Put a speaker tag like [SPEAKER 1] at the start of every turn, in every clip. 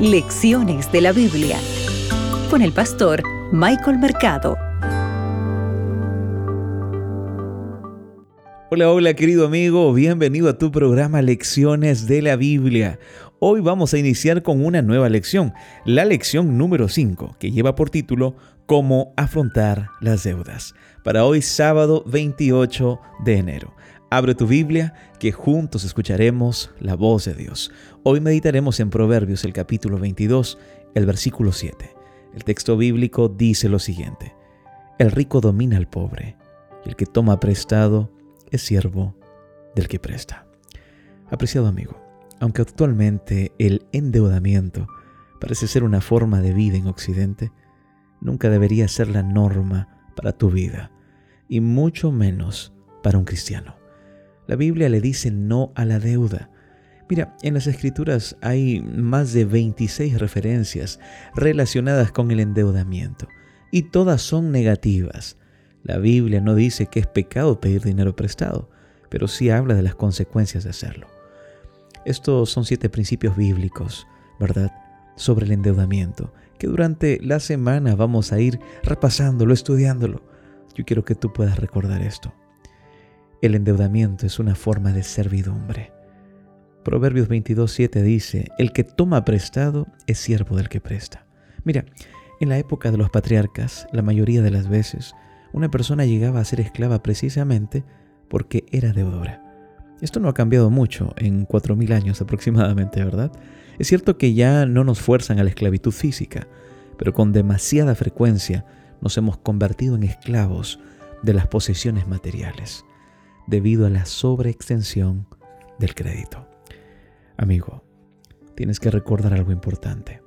[SPEAKER 1] Lecciones de la Biblia con el pastor Michael Mercado.
[SPEAKER 2] Hola, hola querido amigo, bienvenido a tu programa Lecciones de la Biblia. Hoy vamos a iniciar con una nueva lección, la lección número 5, que lleva por título Cómo afrontar las deudas, para hoy sábado 28 de enero. Abre tu Biblia, que juntos escucharemos la voz de Dios. Hoy meditaremos en Proverbios el capítulo 22, el versículo 7. El texto bíblico dice lo siguiente. El rico domina al pobre, y el que toma prestado es siervo del que presta. Apreciado amigo, aunque actualmente el endeudamiento parece ser una forma de vida en Occidente, nunca debería ser la norma para tu vida, y mucho menos para un cristiano. La Biblia le dice no a la deuda. Mira, en las escrituras hay más de 26 referencias relacionadas con el endeudamiento y todas son negativas. La Biblia no dice que es pecado pedir dinero prestado, pero sí habla de las consecuencias de hacerlo. Estos son siete principios bíblicos, ¿verdad? Sobre el endeudamiento, que durante la semana vamos a ir repasándolo, estudiándolo. Yo quiero que tú puedas recordar esto. El endeudamiento es una forma de servidumbre. Proverbios 22.7 dice, el que toma prestado es siervo del que presta. Mira, en la época de los patriarcas, la mayoría de las veces, una persona llegaba a ser esclava precisamente porque era deudora. Esto no ha cambiado mucho en 4.000 años aproximadamente, ¿verdad? Es cierto que ya no nos fuerzan a la esclavitud física, pero con demasiada frecuencia nos hemos convertido en esclavos de las posesiones materiales debido a la sobreextensión del crédito. Amigo, tienes que recordar algo importante.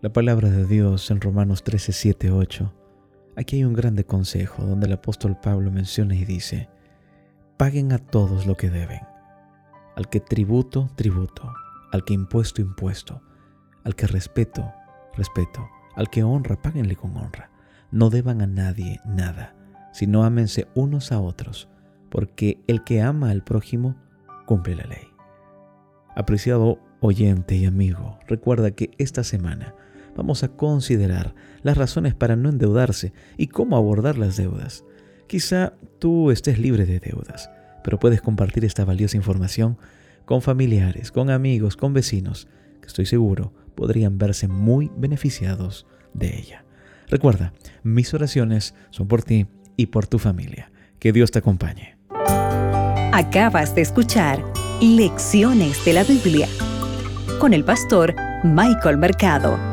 [SPEAKER 2] La palabra de Dios en Romanos 13, 7, 8. Aquí hay un grande consejo donde el apóstol Pablo menciona y dice, paguen a todos lo que deben. Al que tributo, tributo. Al que impuesto, impuesto. Al que respeto, respeto. Al que honra, páguenle con honra. No deban a nadie nada sino ámense unos a otros, porque el que ama al prójimo cumple la ley. Apreciado oyente y amigo, recuerda que esta semana vamos a considerar las razones para no endeudarse y cómo abordar las deudas. Quizá tú estés libre de deudas, pero puedes compartir esta valiosa información con familiares, con amigos, con vecinos, que estoy seguro podrían verse muy beneficiados de ella. Recuerda, mis oraciones son por ti y por tu familia. Que Dios te acompañe.
[SPEAKER 1] Acabas de escuchar Lecciones de la Biblia con el pastor Michael Mercado.